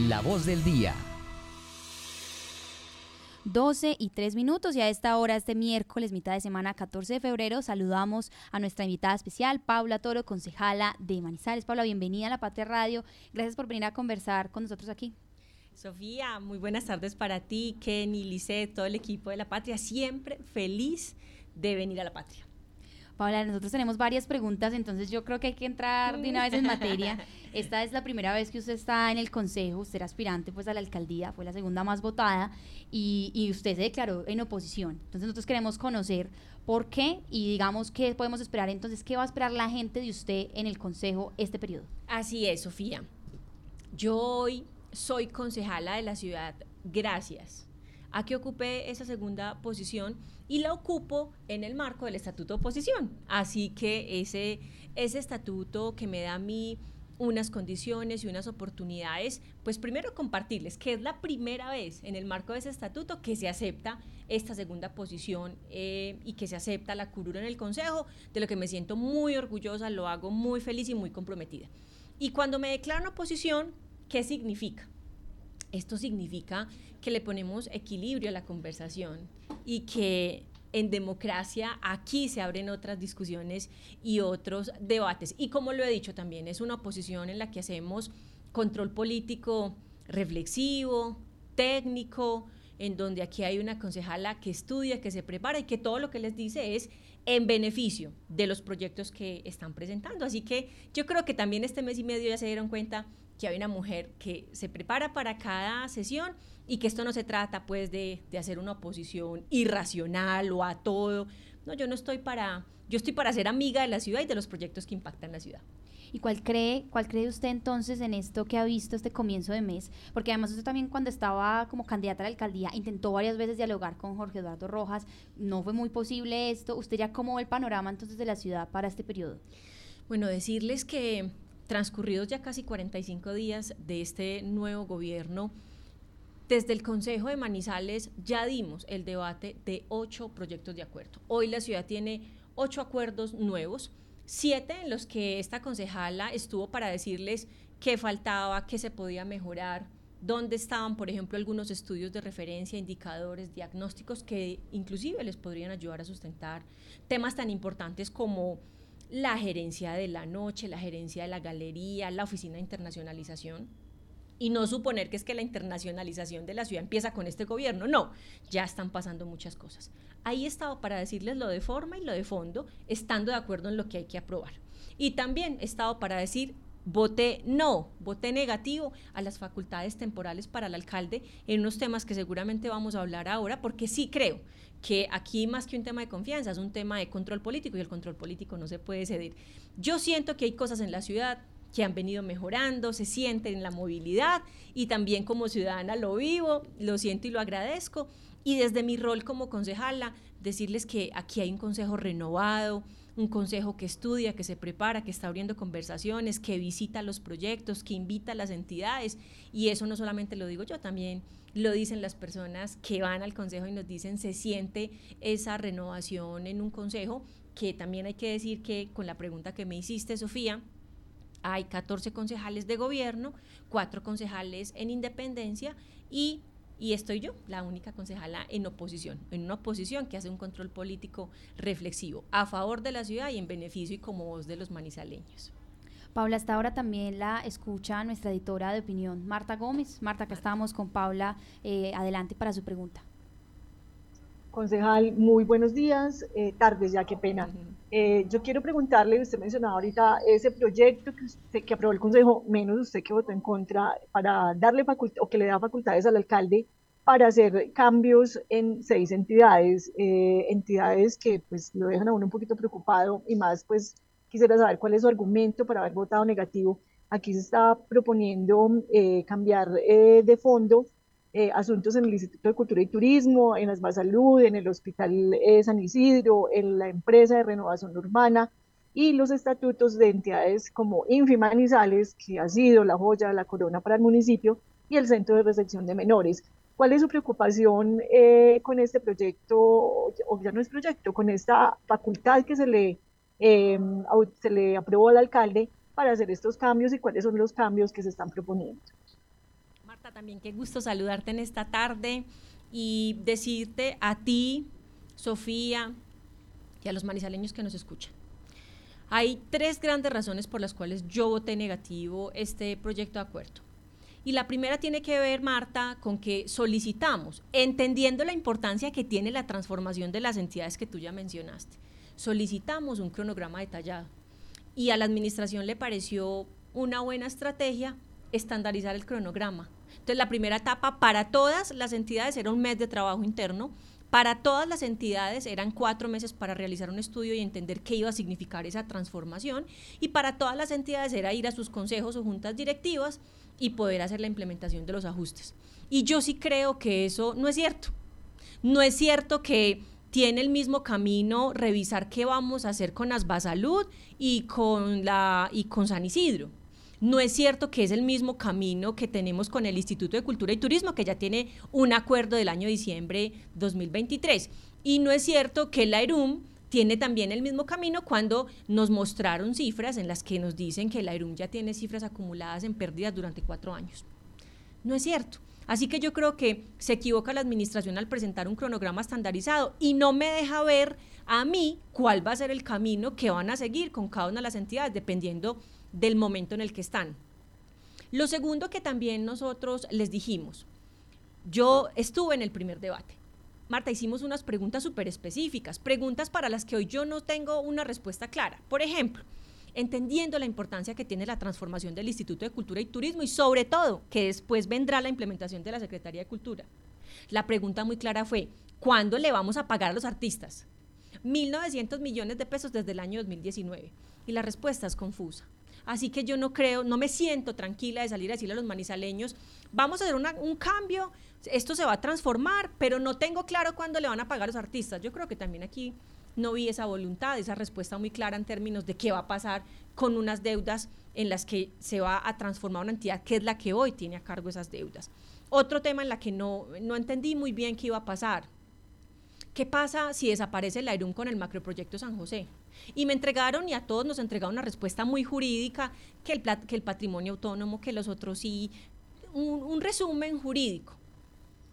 La voz del día. 12 y 3 minutos y a esta hora, este miércoles, mitad de semana, 14 de febrero, saludamos a nuestra invitada especial, Paula Toro, concejala de Manizales. Paula, bienvenida a La Patria Radio. Gracias por venir a conversar con nosotros aquí. Sofía, muy buenas tardes para ti, Kenny, Lisette, todo el equipo de La Patria. Siempre feliz de venir a La Patria. Paula, nosotros tenemos varias preguntas, entonces yo creo que hay que entrar de una vez en materia. Esta es la primera vez que usted está en el consejo, usted era aspirante pues a la alcaldía, fue la segunda más votada y, y usted se declaró en oposición. Entonces nosotros queremos conocer por qué y digamos qué podemos esperar entonces, qué va a esperar la gente de usted en el consejo este periodo. Así es, Sofía. Yo hoy soy concejala de la ciudad gracias a que ocupé esa segunda posición y la ocupo en el marco del estatuto de oposición. Así que ese, ese estatuto que me da a mí unas condiciones y unas oportunidades, pues primero compartirles que es la primera vez en el marco de ese estatuto que se acepta esta segunda posición eh, y que se acepta la curura en el Consejo, de lo que me siento muy orgullosa, lo hago muy feliz y muy comprometida. Y cuando me declaro oposición, ¿qué significa? Esto significa que le ponemos equilibrio a la conversación y que en democracia aquí se abren otras discusiones y otros debates. Y como lo he dicho también, es una oposición en la que hacemos control político reflexivo, técnico, en donde aquí hay una concejala que estudia, que se prepara y que todo lo que les dice es en beneficio de los proyectos que están presentando. Así que yo creo que también este mes y medio ya se dieron cuenta que hay una mujer que se prepara para cada sesión y que esto no se trata pues de, de, hacer una oposición irracional o a todo. No, yo no estoy para, yo estoy para ser amiga de la ciudad y de los proyectos que impactan la ciudad. ¿Y cuál cree, cuál cree usted entonces en esto que ha visto este comienzo de mes? Porque además usted también cuando estaba como candidata a la alcaldía intentó varias veces dialogar con Jorge Eduardo Rojas, no fue muy posible esto. ¿Usted ya cómo ve el panorama entonces de la ciudad para este periodo? Bueno, decirles que transcurridos ya casi 45 días de este nuevo gobierno, desde el Consejo de Manizales ya dimos el debate de ocho proyectos de acuerdo. Hoy la ciudad tiene ocho acuerdos nuevos, siete en los que esta concejala estuvo para decirles qué faltaba, qué se podía mejorar, dónde estaban, por ejemplo, algunos estudios de referencia, indicadores, diagnósticos que inclusive les podrían ayudar a sustentar temas tan importantes como la gerencia de la noche, la gerencia de la galería, la oficina de internacionalización. Y no suponer que es que la internacionalización de la ciudad empieza con este gobierno. No, ya están pasando muchas cosas. Ahí he estado para decirles lo de forma y lo de fondo, estando de acuerdo en lo que hay que aprobar. Y también he estado para decir voté no, voté negativo a las facultades temporales para el alcalde en unos temas que seguramente vamos a hablar ahora, porque sí creo que aquí más que un tema de confianza es un tema de control político y el control político no se puede ceder. Yo siento que hay cosas en la ciudad que han venido mejorando, se sienten en la movilidad y también como ciudadana lo vivo, lo siento y lo agradezco. Y desde mi rol como concejala, decirles que aquí hay un consejo renovado, un consejo que estudia, que se prepara, que está abriendo conversaciones, que visita los proyectos, que invita a las entidades. Y eso no solamente lo digo yo, también lo dicen las personas que van al consejo y nos dicen se siente esa renovación en un consejo, que también hay que decir que con la pregunta que me hiciste, Sofía, hay 14 concejales de gobierno, 4 concejales en independencia y y estoy yo, la única concejala en oposición, en una oposición que hace un control político reflexivo a favor de la ciudad y en beneficio y como voz de los manizaleños. Paula, hasta ahora también la escucha nuestra editora de opinión, Marta Gómez. Marta, acá estamos con Paula. Eh, adelante para su pregunta. Concejal, muy buenos días, eh, tardes ya, qué pena. Eh, yo quiero preguntarle, usted mencionaba ahorita ese proyecto que, que aprobó el Consejo, menos usted que votó en contra, para darle facultad o que le da facultades al alcalde para hacer cambios en seis entidades, eh, entidades que pues lo dejan a uno un poquito preocupado y más pues quisiera saber cuál es su argumento para haber votado negativo. Aquí se está proponiendo cambiar de fondo eh, asuntos en el Instituto de Cultura y Turismo, en Asma Salud, en el Hospital eh, San Isidro, en la empresa de renovación urbana y los estatutos de entidades como Infimanizales, que ha sido la joya, la corona para el municipio, y el Centro de Recepción de Menores. ¿Cuál es su preocupación eh, con este proyecto, o ya no es proyecto, con esta facultad que se le, se le aprobó al alcalde para hacer estos cambios y cuáles son los cambios que se están proponiendo? También qué gusto saludarte en esta tarde y decirte a ti, Sofía, y a los manizaleños que nos escuchan. Hay tres grandes razones por las cuales yo voté negativo este proyecto de acuerdo. Y la primera tiene que ver, Marta, con que solicitamos, entendiendo la importancia que tiene la transformación de las entidades que tú ya mencionaste, solicitamos un cronograma detallado. Y a la administración le pareció una buena estrategia estandarizar el cronograma. Entonces, la primera etapa para todas las entidades era un mes de trabajo interno, para todas las entidades eran cuatro meses para realizar un estudio y entender qué iba a significar esa transformación, y para todas las entidades era ir a sus consejos o juntas directivas y poder hacer la implementación de los ajustes. Y yo sí creo que eso no es cierto. No es cierto que tiene el mismo camino revisar qué vamos a hacer con Asbasalud y con la y con San Isidro. No es cierto que es el mismo camino que tenemos con el Instituto de Cultura y Turismo, que ya tiene un acuerdo del año diciembre 2023. Y no es cierto que la ERUM tiene también el mismo camino cuando nos mostraron cifras en las que nos dicen que la ERUM ya tiene cifras acumuladas en pérdidas durante cuatro años. No es cierto. Así que yo creo que se equivoca la administración al presentar un cronograma estandarizado y no me deja ver a mí cuál va a ser el camino que van a seguir con cada una de las entidades, dependiendo del momento en el que están. Lo segundo que también nosotros les dijimos, yo estuve en el primer debate. Marta, hicimos unas preguntas súper específicas, preguntas para las que hoy yo no tengo una respuesta clara. Por ejemplo, entendiendo la importancia que tiene la transformación del Instituto de Cultura y Turismo y sobre todo que después vendrá la implementación de la Secretaría de Cultura. La pregunta muy clara fue, ¿cuándo le vamos a pagar a los artistas? 1.900 millones de pesos desde el año 2019. Y la respuesta es confusa. Así que yo no creo, no me siento tranquila de salir a decirle a los manizaleños, vamos a hacer un cambio, esto se va a transformar, pero no tengo claro cuándo le van a pagar los artistas. Yo creo que también aquí no vi esa voluntad, esa respuesta muy clara en términos de qué va a pasar con unas deudas en las que se va a transformar una entidad que es la que hoy tiene a cargo esas deudas. Otro tema en la que no, no entendí muy bien qué iba a pasar. ¿Qué pasa si desaparece el AIRUM con el macroproyecto San José? Y me entregaron y a todos nos entregaron una respuesta muy jurídica, que el, que el patrimonio autónomo, que los otros sí, un, resumen jurídico.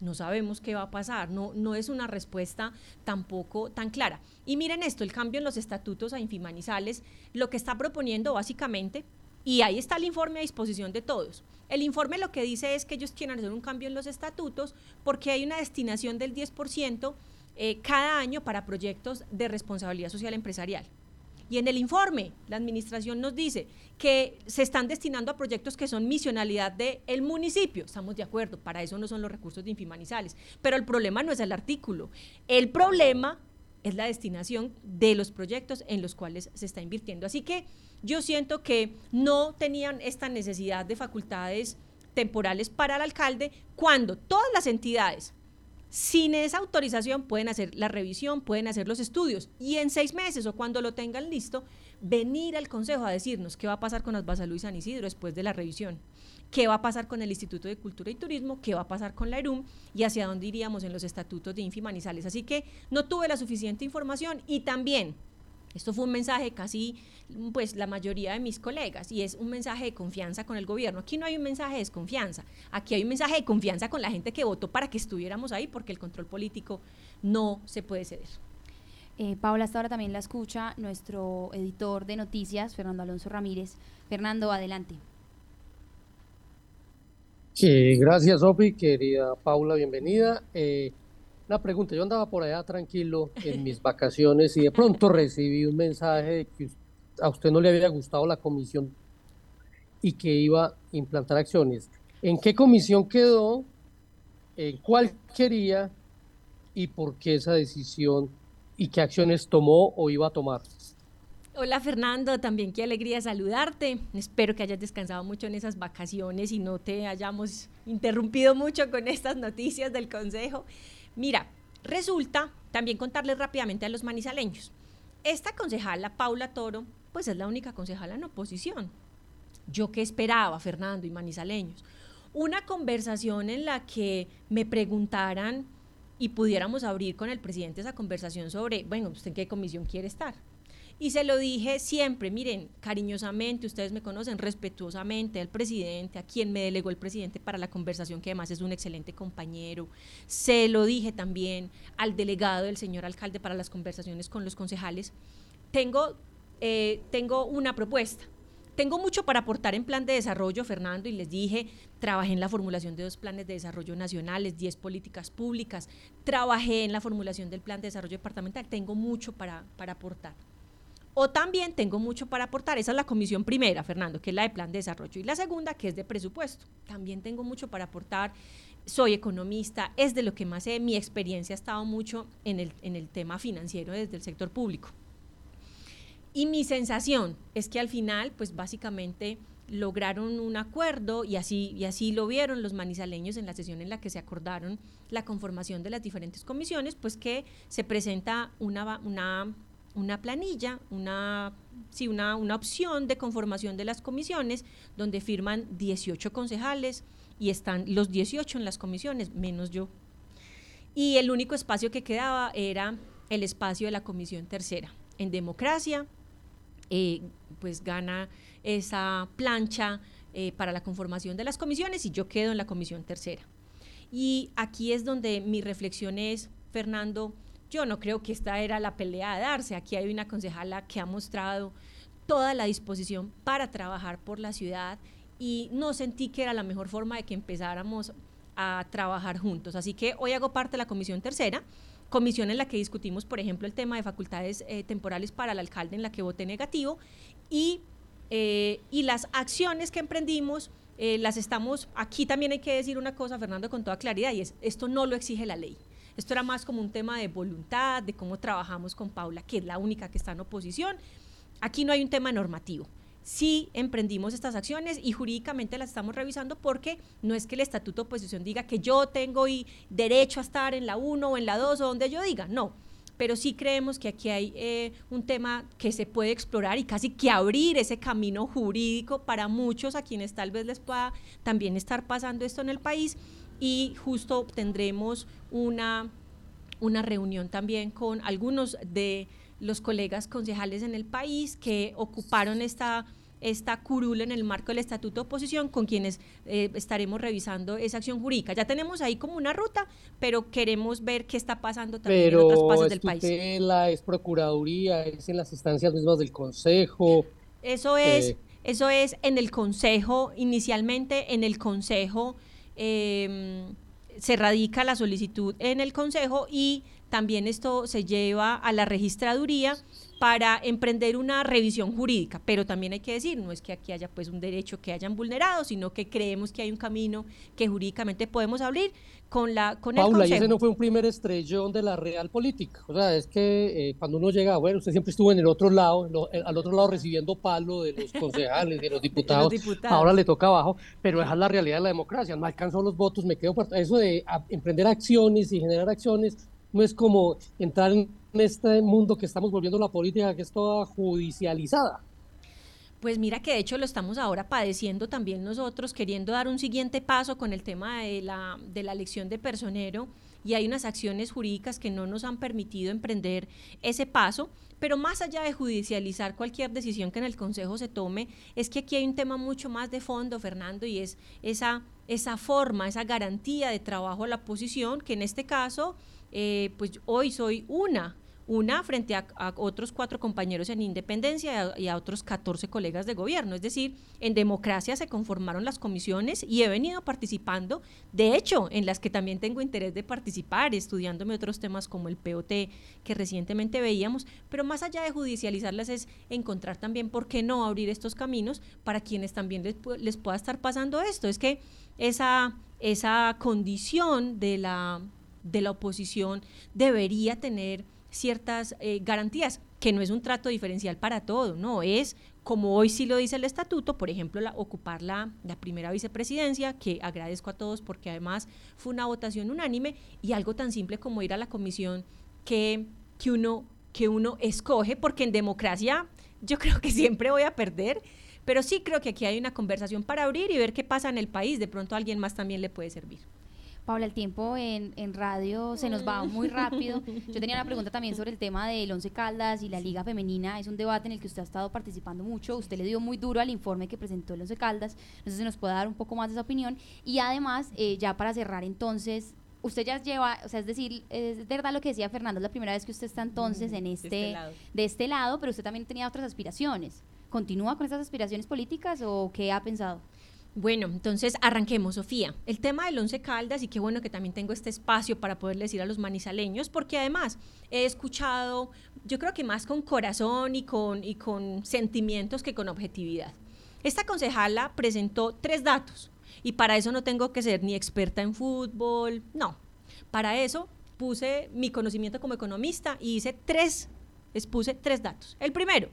No sabemos qué va a pasar, no, no es una respuesta tampoco tan clara. Y miren esto, el cambio en los estatutos a Infimanizales, lo que está proponiendo básicamente, y ahí está el informe a disposición de todos. El informe lo que dice es que ellos quieren hacer un cambio en los estatutos porque hay una destinación del 10% eh, cada año para proyectos de responsabilidad social empresarial. Y en el informe, la administración nos dice que se están destinando a proyectos que son misionalidad del municipio. Estamos de acuerdo, para eso no son los recursos de Infimanizales. Pero el problema no es el artículo. El problema es la destinación de los proyectos en los cuales se está invirtiendo. Así que yo siento que no tenían esta necesidad de facultades temporales para el alcalde cuando todas las entidades sin esa autorización pueden hacer la revisión, pueden hacer los estudios y en seis meses o cuando lo tengan listo, venir al Consejo a decirnos qué va a pasar con Asbasalú y San Isidro después de la revisión, qué va a pasar con el Instituto de Cultura y Turismo, qué va a pasar con la ERUM y hacia dónde iríamos en los estatutos de Infimanizales. Así que no tuve la suficiente información y también esto fue un mensaje casi, pues la mayoría de mis colegas, y es un mensaje de confianza con el gobierno. Aquí no hay un mensaje de desconfianza, aquí hay un mensaje de confianza con la gente que votó para que estuviéramos ahí, porque el control político no se puede ceder. Eh, Paula, hasta ahora también la escucha nuestro editor de noticias, Fernando Alonso Ramírez. Fernando, adelante. Sí, gracias, Sofi, querida Paula, bienvenida. Eh, una pregunta, yo andaba por allá tranquilo en mis vacaciones y de pronto recibí un mensaje de que a usted no le había gustado la comisión y que iba a implantar acciones. ¿En qué comisión quedó? ¿En cuál quería? ¿Y por qué esa decisión? ¿Y qué acciones tomó o iba a tomar? Hola Fernando, también qué alegría saludarte. Espero que hayas descansado mucho en esas vacaciones y no te hayamos interrumpido mucho con estas noticias del Consejo. Mira, resulta, también contarles rápidamente a los manizaleños, esta concejala, Paula Toro, pues es la única concejala en oposición. Yo qué esperaba, Fernando y manizaleños, una conversación en la que me preguntaran y pudiéramos abrir con el presidente esa conversación sobre, bueno, ¿usted en qué comisión quiere estar? Y se lo dije siempre, miren, cariñosamente, ustedes me conocen, respetuosamente al presidente, a quien me delegó el presidente para la conversación, que además es un excelente compañero. Se lo dije también al delegado del señor alcalde para las conversaciones con los concejales. Tengo, eh, tengo una propuesta. Tengo mucho para aportar en plan de desarrollo, Fernando, y les dije, trabajé en la formulación de dos planes de desarrollo nacionales, 10 políticas públicas, trabajé en la formulación del plan de desarrollo departamental, tengo mucho para, para aportar. O también tengo mucho para aportar, esa es la comisión primera, Fernando, que es la de plan de desarrollo, y la segunda, que es de presupuesto. También tengo mucho para aportar, soy economista, es de lo que más sé, mi experiencia ha estado mucho en el, en el tema financiero desde el sector público. Y mi sensación es que al final, pues básicamente lograron un acuerdo y así, y así lo vieron los manizaleños en la sesión en la que se acordaron la conformación de las diferentes comisiones, pues que se presenta una, una una planilla, una, sí, una, una opción de conformación de las comisiones, donde firman 18 concejales y están los 18 en las comisiones, menos yo. Y el único espacio que quedaba era el espacio de la comisión tercera. En democracia, eh, pues gana esa plancha eh, para la conformación de las comisiones y yo quedo en la comisión tercera. Y aquí es donde mi reflexión es, Fernando, yo no creo que esta era la pelea a darse. Aquí hay una concejala que ha mostrado toda la disposición para trabajar por la ciudad y no sentí que era la mejor forma de que empezáramos a trabajar juntos. Así que hoy hago parte de la comisión tercera, comisión en la que discutimos, por ejemplo, el tema de facultades eh, temporales para el alcalde en la que voté negativo y, eh, y las acciones que emprendimos. Eh, las estamos, aquí también hay que decir una cosa, Fernando, con toda claridad, y es, esto no lo exige la ley. Esto era más como un tema de voluntad, de cómo trabajamos con Paula, que es la única que está en oposición. Aquí no hay un tema normativo. Sí emprendimos estas acciones y jurídicamente las estamos revisando porque no es que el estatuto de oposición diga que yo tengo y derecho a estar en la 1 o en la 2 o donde yo diga, no. Pero sí creemos que aquí hay eh, un tema que se puede explorar y casi que abrir ese camino jurídico para muchos a quienes tal vez les pueda también estar pasando esto en el país y justo tendremos una, una reunión también con algunos de los colegas concejales en el país que ocuparon esta esta curula en el marco del estatuto de oposición con quienes eh, estaremos revisando esa acción jurídica. Ya tenemos ahí como una ruta, pero queremos ver qué está pasando también en otras partes del país. la es procuraduría, es en las instancias mismas del consejo. Eso es, eh, eso es en el consejo, inicialmente en el consejo Em, se radica la solicitud en el Consejo y también esto se lleva a la registraduría para emprender una revisión jurídica, pero también hay que decir, no es que aquí haya pues un derecho que hayan vulnerado, sino que creemos que hay un camino que jurídicamente podemos abrir con la con Paula, el Consejo. y ese no fue un primer estrellón de la real política, o sea, es que eh, cuando uno llega, bueno, usted siempre estuvo en el otro lado, al otro lado recibiendo palo de los concejales, de los diputados, ahora le toca abajo, pero esa es la realidad de la democracia, no alcanzó los votos, me quedo por eso de emprender acciones y generar acciones no es como entrar en este mundo que estamos volviendo la política, que es toda judicializada. Pues mira que de hecho lo estamos ahora padeciendo también nosotros, queriendo dar un siguiente paso con el tema de la, de la elección de personero y hay unas acciones jurídicas que no nos han permitido emprender ese paso, pero más allá de judicializar cualquier decisión que en el Consejo se tome, es que aquí hay un tema mucho más de fondo, Fernando, y es esa, esa forma, esa garantía de trabajo a la oposición, que en este caso eh, pues hoy soy una, una frente a, otros cuatro compañeros en independencia y a, otros 14 colegas de gobierno. Es decir, en democracia se conformaron las comisiones y he venido participando, de hecho, en las que también tengo interés de participar, estudiándome otros temas como el POT que recientemente veíamos, pero más allá de judicializarlas es encontrar también por qué no abrir estos caminos para quienes también les, les pueda estar pasando esto. Es que esa, esa condición de la de la oposición debería tener ciertas eh, garantías, que no es un trato diferencial para todo, no, es como hoy sí lo dice el estatuto, por ejemplo, la, ocupar la, primera vicepresidencia, que agradezco a todos porque además fue una votación unánime, y algo tan simple como ir a la comisión que, que, uno, que uno escoge, porque en democracia yo creo que siempre voy a perder, pero sí creo que aquí hay una conversación para abrir y ver qué pasa en el país, de pronto a alguien más también le puede servir. Paula, el tiempo en, en, radio se nos va muy rápido. Yo tenía una pregunta también sobre el tema del Once Caldas y la Liga Femenina. Es un debate en el que usted ha estado participando mucho. Usted le dio muy duro al informe que presentó el Once Caldas. No sé si nos puede dar un poco más de esa opinión. Y además, eh, ya para cerrar entonces, usted ya lleva, o sea, es decir, es verdad lo que decía Fernando, es la primera vez que usted está entonces en este, de este, lado. de este lado, pero usted también tenía otras aspiraciones. ¿Continúa con esas aspiraciones políticas o qué ha pensado? Bueno, entonces arranquemos, Sofía. El tema del Once Caldas, y qué bueno que también tengo este espacio para poder decir a los manizaleños, porque además he escuchado, yo creo que más con corazón y con, y con sentimientos que con objetividad. Esta concejala presentó tres datos, y para eso no tengo que ser ni experta en fútbol, no. Para eso puse mi conocimiento como economista y hice tres, expuse tres datos. El primero,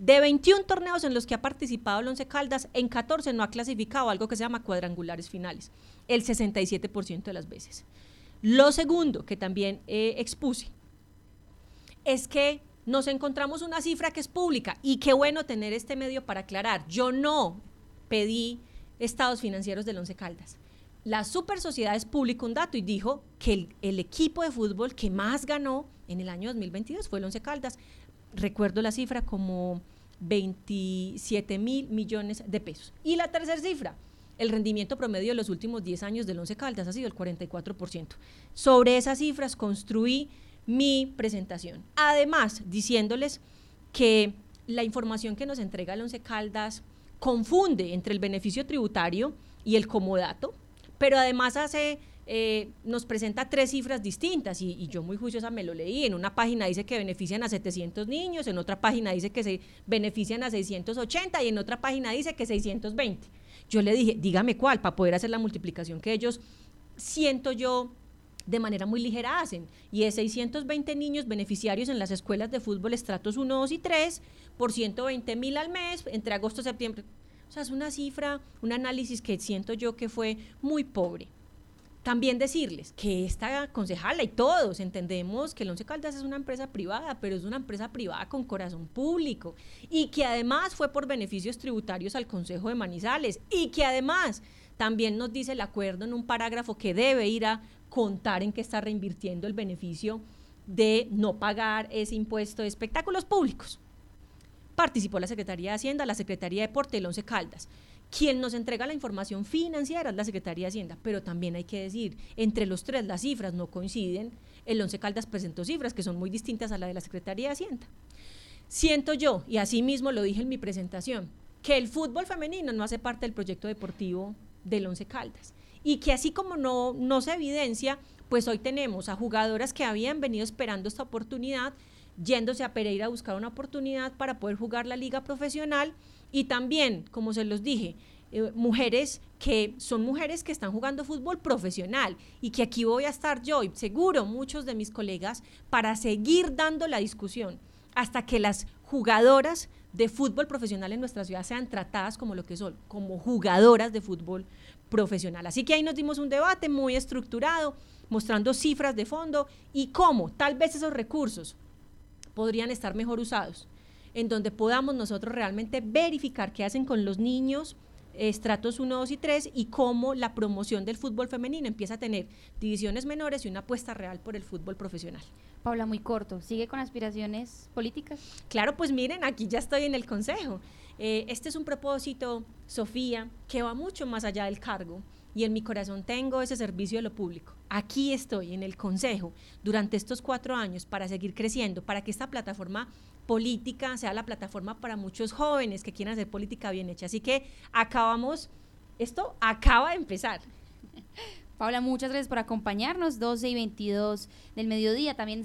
de 21 torneos en los que ha participado el Once Caldas, en 14 no ha clasificado algo que se llama cuadrangulares finales, el 67% de las veces. Lo segundo que también eh, expuse es que nos encontramos una cifra que es pública y qué bueno tener este medio para aclarar. Yo no pedí estados financieros del Once Caldas. La Super Sociedad es publicó un dato y dijo que el, el, equipo de fútbol que más ganó en el año 2022 fue el Once Caldas recuerdo la cifra como 27 mil millones de pesos. Y la tercera cifra, el rendimiento promedio de los últimos 10 años del Once Caldas ha sido el 44%. Sobre esas cifras construí mi presentación. Además, diciéndoles que la información que nos entrega el Once Caldas confunde entre el beneficio tributario y el comodato, pero además hace eh, nos presenta tres cifras distintas y, yo muy juiciosa me lo leí. En una página dice que benefician a 700 niños, en otra página dice que se benefician a 680 y en otra página dice que 620. Yo le dije, dígame cuál, para poder hacer la multiplicación que ellos siento yo de manera muy ligera hacen. Y es 620 niños beneficiarios en las escuelas de fútbol estratos 1, 2 y 3 por 120 mil al mes entre agosto y septiembre. O sea, es una cifra, un análisis que siento yo que fue muy pobre. También decirles que esta concejala y todos entendemos que el Once Caldas es una empresa privada, pero es una empresa privada con corazón público y que además fue por beneficios tributarios al Consejo de Manizales y que además también nos dice el acuerdo en un parágrafo que debe ir a contar en qué está reinvirtiendo el beneficio de no pagar ese impuesto de espectáculos públicos. Participó la Secretaría de Hacienda, la Secretaría de Deporte, el Once Caldas. Quien nos entrega la información financiera es la Secretaría de Hacienda, pero también hay que decir, entre los tres las cifras no coinciden. El Once Caldas presentó cifras que son muy distintas a la de la Secretaría de Hacienda. Siento yo, y así mismo lo dije en mi presentación, que el fútbol femenino no hace parte del proyecto deportivo del Once Caldas y que así como no, no se evidencia, pues hoy tenemos a jugadoras que habían venido esperando esta oportunidad, yéndose a Pereira a buscar una oportunidad para poder jugar la liga profesional y también, como se los dije, eh, mujeres que son mujeres que están jugando fútbol profesional y que aquí voy a estar yo y seguro muchos de mis colegas para seguir dando la discusión hasta que las jugadoras de fútbol profesional en nuestra ciudad sean tratadas como lo que son, como jugadoras de fútbol profesional. Así que ahí nos dimos un debate muy estructurado, mostrando cifras de fondo y cómo tal vez esos recursos podrían estar mejor usados en donde podamos nosotros realmente verificar qué hacen con los niños estratos 1, 2 y 3 y cómo la promoción del fútbol femenino empieza a tener divisiones menores y una apuesta real por el fútbol profesional. Paula, muy corto, ¿sigue con aspiraciones políticas? Claro, pues miren, aquí ya estoy en el Consejo. Eh, este es un propósito, Sofía, que va mucho más allá del cargo y en mi corazón tengo ese servicio de lo público. Aquí estoy en el Consejo durante estos cuatro años para seguir creciendo, para que esta plataforma política sea la plataforma para muchos jóvenes que quieran hacer política bien hecha. Así que acabamos, esto acaba de empezar. Paula, muchas gracias por acompañarnos, 12 y 22 del mediodía. También